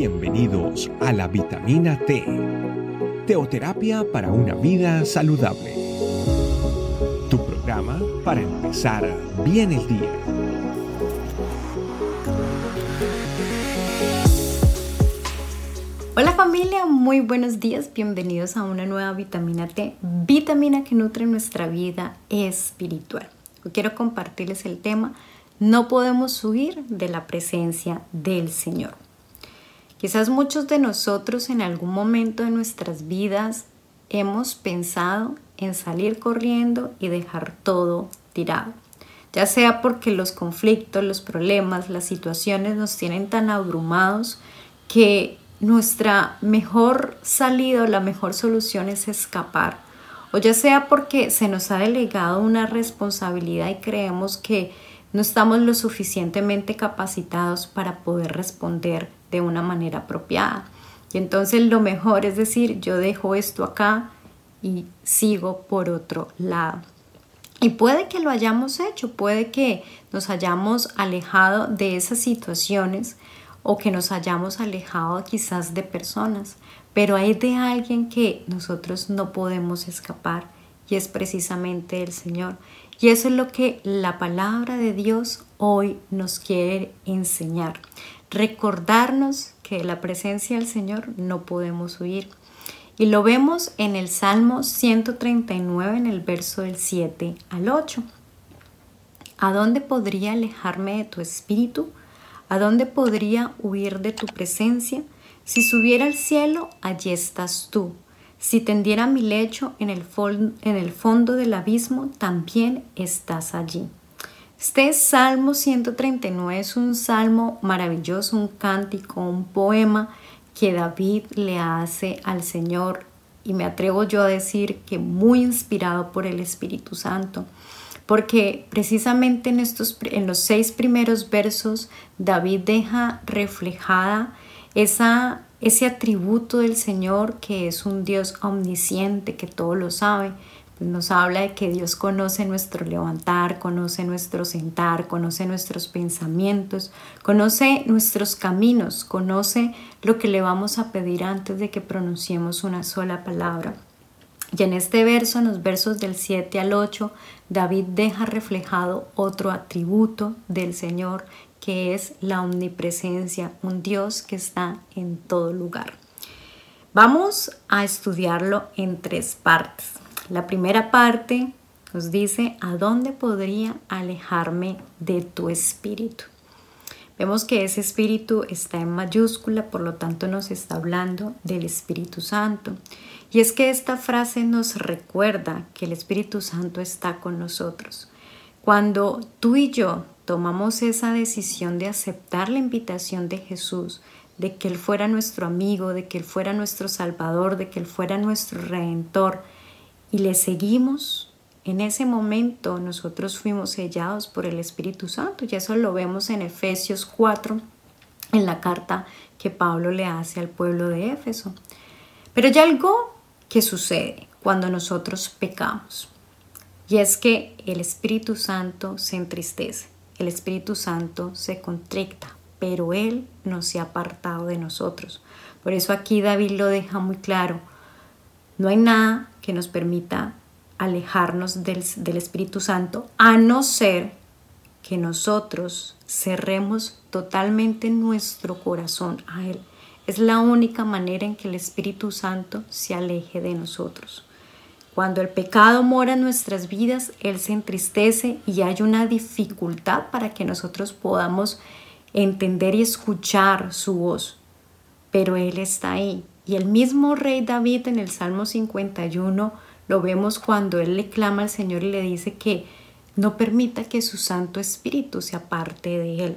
Bienvenidos a la vitamina T, teoterapia para una vida saludable. Tu programa para empezar bien el día. Hola familia, muy buenos días, bienvenidos a una nueva vitamina T, vitamina que nutre nuestra vida espiritual. Hoy quiero compartirles el tema, no podemos huir de la presencia del Señor. Quizás muchos de nosotros en algún momento de nuestras vidas hemos pensado en salir corriendo y dejar todo tirado. Ya sea porque los conflictos, los problemas, las situaciones nos tienen tan abrumados que nuestra mejor salida la mejor solución es escapar. O ya sea porque se nos ha delegado una responsabilidad y creemos que no estamos lo suficientemente capacitados para poder responder de una manera apropiada. Y entonces lo mejor es decir, yo dejo esto acá y sigo por otro lado. Y puede que lo hayamos hecho, puede que nos hayamos alejado de esas situaciones o que nos hayamos alejado quizás de personas, pero hay de alguien que nosotros no podemos escapar y es precisamente el Señor. Y eso es lo que la palabra de Dios hoy nos quiere enseñar recordarnos que la presencia del Señor no podemos huir. Y lo vemos en el Salmo 139, en el verso del 7 al 8. ¿A dónde podría alejarme de tu espíritu? ¿A dónde podría huir de tu presencia? Si subiera al cielo, allí estás tú. Si tendiera mi lecho en el, fondo del abismo, también estás allí. Este Salmo 139 es un salmo maravilloso, un cántico, un poema que David le hace al Señor y me atrevo yo a decir que muy inspirado por el Espíritu Santo, porque precisamente en, estos, en los seis primeros versos David deja reflejada esa, ese atributo del Señor que es un Dios omnisciente, que todo lo sabe, nos habla de que Dios conoce nuestro levantar, conoce nuestro sentar, conoce nuestros pensamientos, conoce nuestros caminos, conoce lo que le vamos a pedir antes de que pronunciemos una sola palabra. Y en este verso, en los versos del 7 al 8, David deja reflejado otro atributo del Señor que es la omnipresencia, un Dios que está en todo lugar. Vamos a estudiarlo en tres partes. La primera parte nos dice, ¿a dónde podría alejarme de tu espíritu? Vemos que ese espíritu está en mayúscula, por lo tanto nos está hablando del Espíritu Santo. Y es que esta frase nos recuerda que el Espíritu Santo está con nosotros. Cuando tú y yo tomamos esa decisión de aceptar la invitación de Jesús, de que Él fuera nuestro amigo, de que Él fuera nuestro Salvador, de que Él fuera nuestro Redentor, y le seguimos, en ese momento nosotros fuimos sellados por el Espíritu Santo y eso lo vemos en Efesios 4, en la carta que Pablo le hace al pueblo de Éfeso. Pero hay algo que sucede cuando nosotros pecamos y es que el Espíritu Santo se entristece, el Espíritu Santo se contricta, pero Él no se ha apartado de nosotros. Por eso aquí David lo deja muy claro. No hay nada que nos permita alejarnos del, Espíritu Santo, a no ser que nosotros cerremos totalmente nuestro corazón a Él. Es la única manera en que el Espíritu Santo se aleje de nosotros. Cuando el pecado mora en nuestras vidas, Él se entristece y hay una dificultad para que nosotros podamos entender y escuchar su voz. Pero Él está ahí y el mismo rey David en el Salmo 51 lo vemos cuando él le clama al Señor y le dice que no permita que su Santo Espíritu se aparte de él.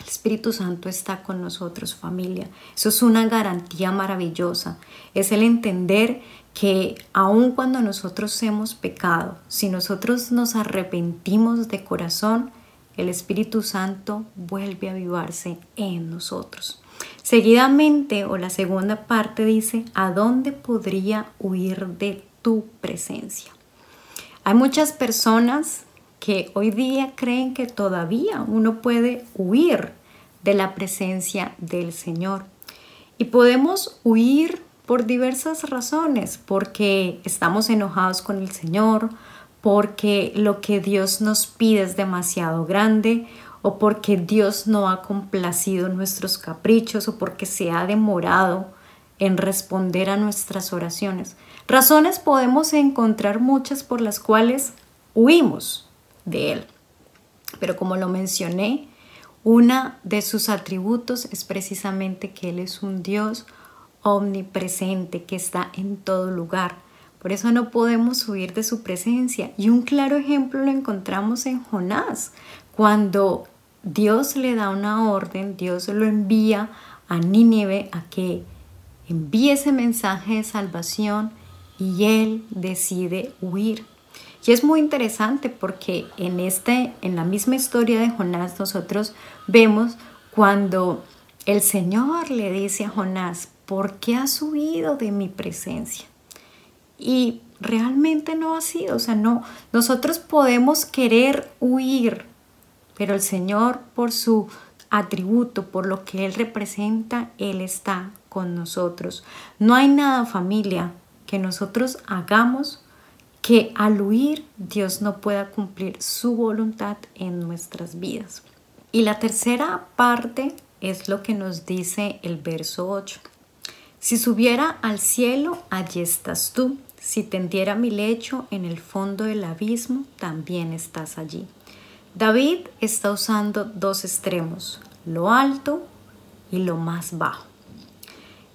El Espíritu Santo está con nosotros, familia. Eso es una garantía maravillosa. Es el entender que aun cuando nosotros hemos pecado, si nosotros nos arrepentimos de corazón, el Espíritu Santo vuelve a avivarse en nosotros. Seguidamente, o la segunda parte dice, ¿a dónde podría huir de tu presencia? Hay muchas personas que hoy día creen que todavía uno puede huir de la presencia del Señor. Y podemos huir por diversas razones, porque estamos enojados con el Señor, porque lo que Dios nos pide es demasiado grande, o porque Dios no ha complacido nuestros caprichos, o porque se ha demorado en responder a nuestras oraciones. Razones podemos encontrar muchas por las cuales huimos de Él. Pero como lo mencioné, una de sus atributos es precisamente que Él es un Dios omnipresente, que está en todo lugar. Por eso no podemos huir de su presencia. Y un claro ejemplo lo encontramos en Jonás, cuando Dios le da una orden, Dios lo envía a Nínive a que envíe ese mensaje de salvación y él decide huir. Y es muy interesante porque en, este, en la misma historia de Jonás nosotros vemos cuando el Señor le dice a Jonás, ¿por qué has huido de mi presencia? Y realmente no ha sido, o sea, no, nosotros podemos querer huir, pero el Señor por su atributo, por lo que Él representa, Él está con nosotros. No hay nada familia que nosotros hagamos que al huir Dios no pueda cumplir su voluntad en nuestras vidas. Y la tercera parte es lo que nos dice el verso 8. Si subiera al cielo, allí estás tú. Si tendiera mi lecho en el fondo del abismo, también estás allí. David está usando dos extremos, lo alto y lo más bajo.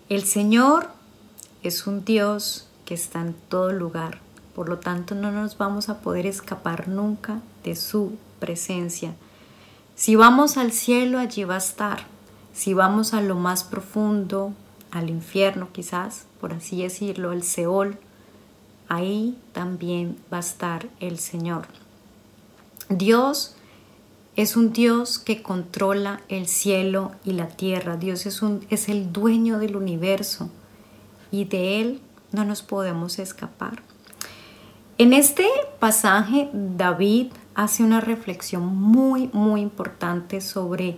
El Señor es un Dios que está en todo lugar, por lo tanto no nos vamos a poder escapar nunca de su presencia. Si vamos al cielo, allí va a estar. Si vamos a lo más profundo, al infierno quizás, por así decirlo, el Seol, ahí también va a estar el Señor. Dios es un Dios que controla el cielo y la tierra. Dios es, un, es el dueño del universo y de Él no nos podemos escapar. En este pasaje David hace una reflexión muy, muy importante sobre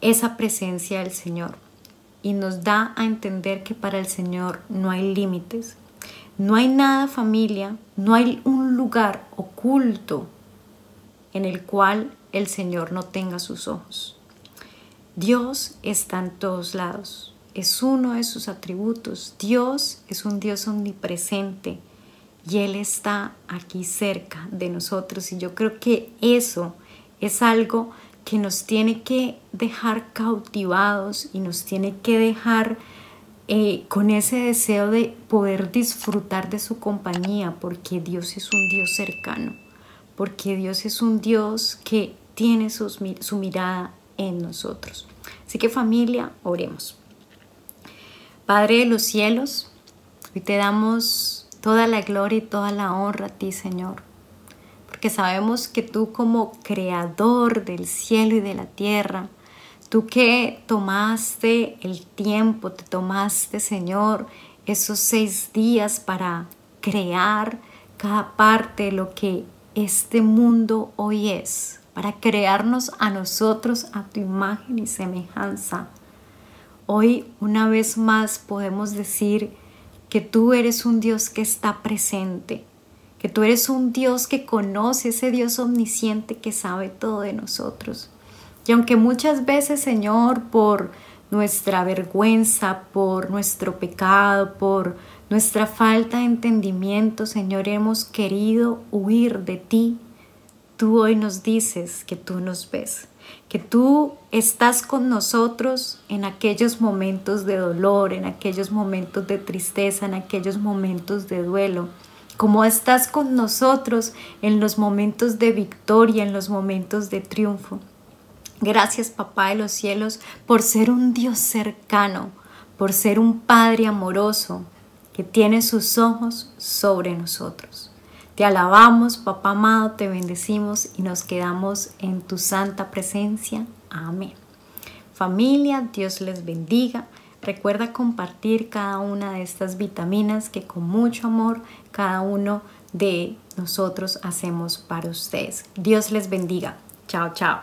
esa presencia del Señor y nos da a entender que para el Señor no hay límites, no hay nada familia, no hay un lugar oculto en el cual el Señor no tenga sus ojos. Dios está en todos lados, es uno de sus atributos. Dios es un Dios omnipresente y Él está aquí cerca de nosotros y yo creo que eso es algo que nos tiene que dejar cautivados y nos tiene que dejar eh, con ese deseo de poder disfrutar de su compañía, porque Dios es un Dios cercano porque Dios es un Dios que tiene su mirada en nosotros. Así que familia, oremos. Padre de los cielos, hoy te damos toda la gloria y toda la honra a ti, Señor, porque sabemos que tú como creador del cielo y de la tierra, tú que tomaste el tiempo, te tomaste, Señor, esos seis días para crear cada parte de lo que este mundo hoy es, para crearnos a nosotros a tu imagen y semejanza. Hoy una vez más podemos decir que tú eres un Dios que está presente, que tú eres un Dios que conoce, ese Dios omnisciente que sabe todo de nosotros. Y aunque muchas veces, Señor, por nuestra vergüenza, por nuestro pecado, por nuestra falta de entendimiento, Señor, hemos querido huir de ti. Tú hoy nos dices que tú nos ves, que tú estás con nosotros en aquellos momentos de dolor, en aquellos momentos de tristeza, en aquellos momentos de duelo, como estás con nosotros en los momentos de victoria, en los momentos de triunfo. Gracias, Papá de los cielos, por ser un Dios cercano, por ser un Padre amoroso, que tiene sus ojos sobre nosotros. Te alabamos, papá amado, te bendecimos y nos quedamos en tu santa presencia. Amén. Familia, Dios les bendiga. Recuerda compartir cada una de estas vitaminas que con mucho amor cada uno de nosotros hacemos para ustedes. Dios les bendiga. Chao, chao.